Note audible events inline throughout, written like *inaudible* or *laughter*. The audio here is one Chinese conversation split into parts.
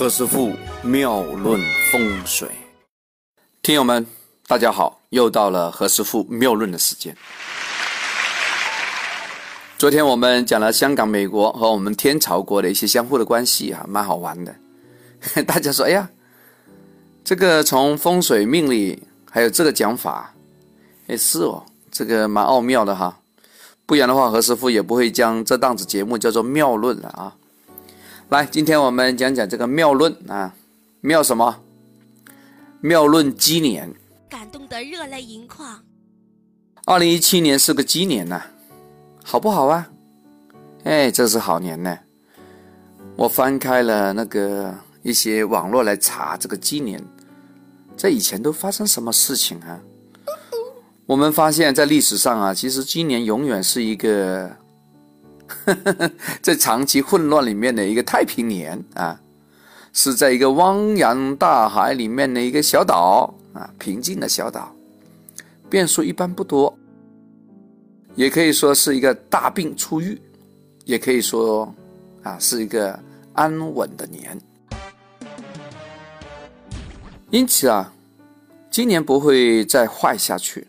何师傅妙论风水，听友们，大家好，又到了何师傅妙论的时间。昨天我们讲了香港、美国和我们天朝国的一些相互的关系啊，蛮好玩的。*laughs* 大家说，哎呀，这个从风水命理还有这个讲法，哎是哦，这个蛮奥妙的哈。不然的话，何师傅也不会将这档子节目叫做妙论了啊。来，今天我们讲讲这个妙论啊，妙什么？妙论鸡年，感动得热泪盈眶。二零一七年是个鸡年呐，好不好啊？哎，这是好年呢。我翻开了那个一些网络来查这个鸡年，在以前都发生什么事情啊？我们发现，在历史上啊，其实鸡年永远是一个。*laughs* 在长期混乱里面的一个太平年啊，是在一个汪洋大海里面的一个小岛啊，平静的小岛，变数一般不多，也可以说是一个大病初愈，也可以说啊是一个安稳的年。因此啊，今年不会再坏下去，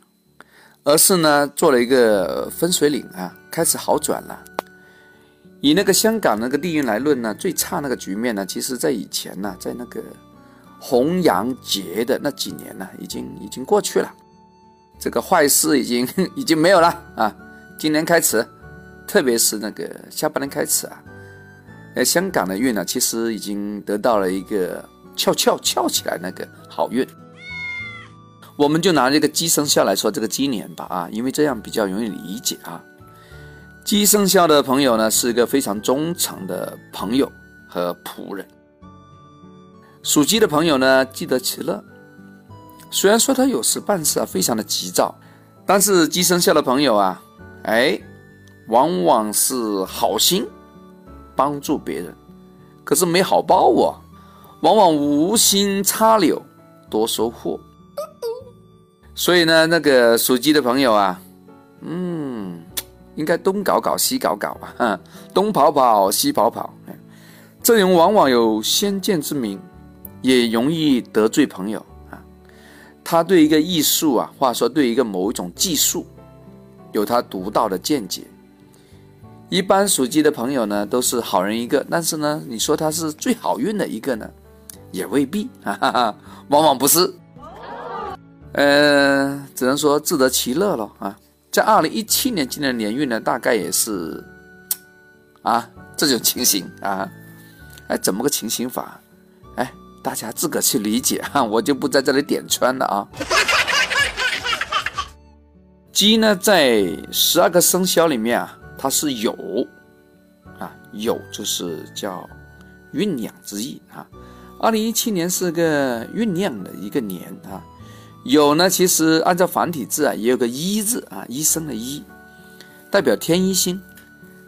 而是呢做了一个分水岭啊，开始好转了。以那个香港那个地运来论呢，最差那个局面呢，其实在以前呢，在那个红阳节的那几年呢，已经已经过去了，这个坏事已经 *laughs* 已经没有了啊。今年开始，特别是那个下半年开始啊，呃，香港的运呢，其实已经得到了一个翘翘翘起来那个好运。我们就拿这个鸡生肖来说这个鸡年吧啊，因为这样比较容易理解啊。鸡生肖的朋友呢，是一个非常忠诚的朋友和仆人。属鸡的朋友呢，记得其乐。虽然说他有时办事啊非常的急躁，但是鸡生肖的朋友啊，哎，往往是好心帮助别人，可是没好报哦，往往无心插柳多收获。所以呢，那个属鸡的朋友啊，应该东搞搞西搞搞啊，东跑跑西跑跑。这人往往有先见之明，也容易得罪朋友啊。他对一个艺术啊，或者说对一个某一种技术，有他独到的见解。一般属鸡的朋友呢，都是好人一个，但是呢，你说他是最好运的一个呢，也未必啊，往往不是。呃，只能说自得其乐了啊。在二零一七年今年年运呢，大概也是啊这种情形啊，哎，怎么个情形法？哎，大家自个去理解哈，我就不在这里点穿了啊。鸡呢，在十二个生肖里面啊，它是酉啊，酉就是叫酝酿之意啊。二零一七年是个酝酿的一个年啊。有呢，其实按照繁体字啊，也有个医字啊，医生的医，代表天医星，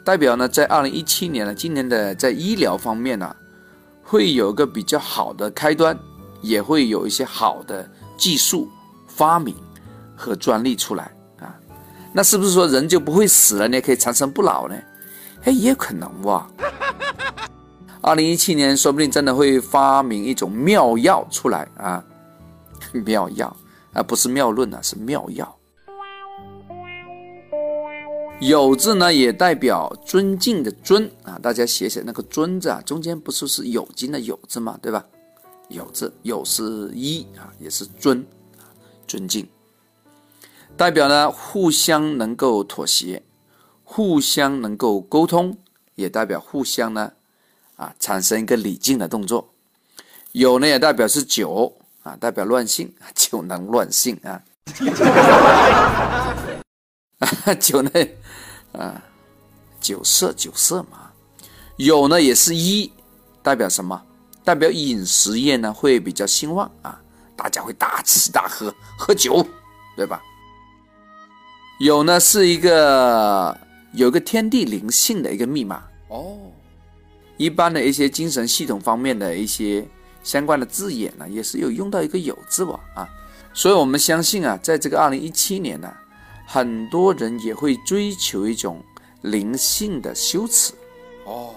代表呢，在二零一七年呢，今年的在医疗方面呢，会有个比较好的开端，也会有一些好的技术发明和专利出来啊。那是不是说人就不会死了呢？可以长生不老呢？哎，也有可能哇。二零一七年说不定真的会发明一种妙药出来啊，妙药。而不是妙论啊，是妙药。有字呢，也代表尊敬的尊啊。大家写写那个尊字啊，中间不是是有金的有字嘛，对吧？有字有是一啊，也是尊，尊敬。代表呢，互相能够妥协，互相能够沟通，也代表互相呢啊产生一个礼敬的动作。有呢，也代表是酒。啊，代表乱性，*laughs* 酒能乱性啊！*laughs* 酒呢，啊，酒色酒色嘛。有呢，也是一，代表什么？代表饮食业呢会比较兴旺啊，大家会大吃大喝，喝酒，对吧？有呢，是一个有个天地灵性的一个密码哦。一般的一些精神系统方面的一些。相关的字眼呢，也是有用到一个有字吧啊，所以我们相信啊，在这个二零一七年呢，很多人也会追求一种灵性的修持哦，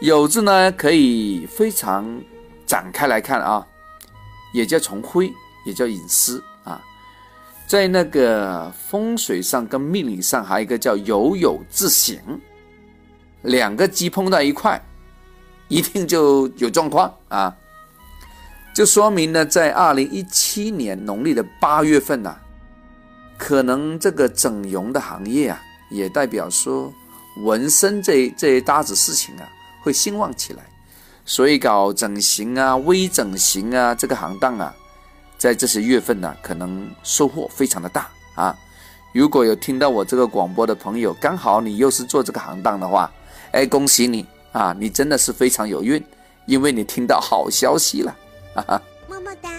有字呢，可以非常展开来看啊，也叫重灰，也叫隐私啊。在那个风水上跟命理上，还有一个叫有有自刑，两个鸡碰到一块，一定就有状况啊。就说明呢，在二零一七年农历的八月份呢，可能这个整容的行业啊，也代表说纹身这这一搭子事情啊。会兴旺起来，所以搞整形啊、微整形啊这个行当啊，在这些月份呢，可能收获非常的大啊。如果有听到我这个广播的朋友，刚好你又是做这个行当的话，哎，恭喜你啊，你真的是非常有运，因为你听到好消息了，哈哈。么么哒，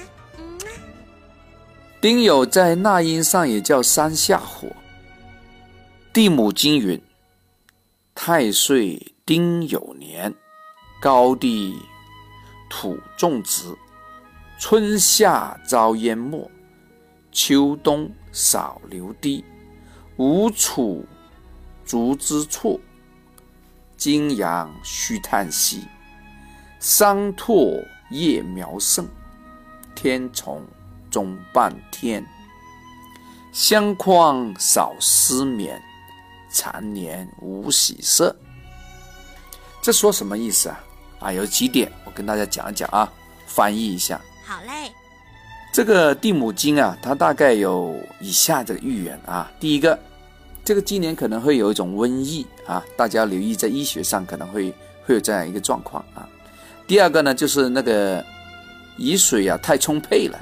丁酉在纳音上也叫山下火，地母经云，太岁。丁酉年，高地土种植，春夏遭淹没，秋冬少流滴，无处足之处，金阳须叹息，桑拓叶苗盛，天虫终半天，相框少失眠，残年无喜色。这说什么意思啊？啊，有几点我跟大家讲一讲啊，翻译一下。好嘞。这个地母经啊，它大概有以下这个预言啊。第一个，这个今年可能会有一种瘟疫啊，大家留意在医学上可能会会有这样一个状况啊。第二个呢，就是那个雨水啊太充沛了，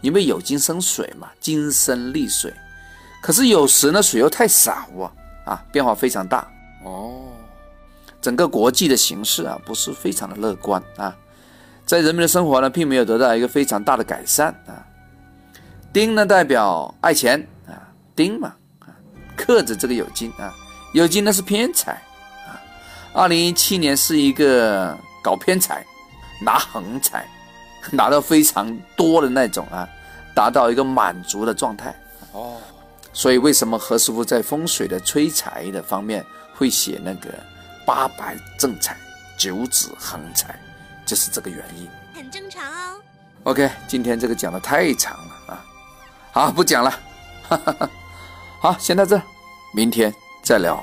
因为有金生水嘛，金生利水。可是有时呢水又太少啊，啊，变化非常大哦。整个国际的形势啊，不是非常的乐观啊，在人民的生活呢，并没有得到一个非常大的改善啊。丁呢代表爱钱啊，丁嘛啊，克着这个酉金啊，酉金呢是偏财啊。二零一七年是一个搞偏财，拿横财，拿到非常多的那种啊，达到一个满足的状态哦。所以为什么何师傅在风水的催财的方面会写那个？八百正财，九子横财，就是这个原因，很正常哦。OK，今天这个讲的太长了啊，好不讲了，哈哈哈。好，先到这，明天再聊。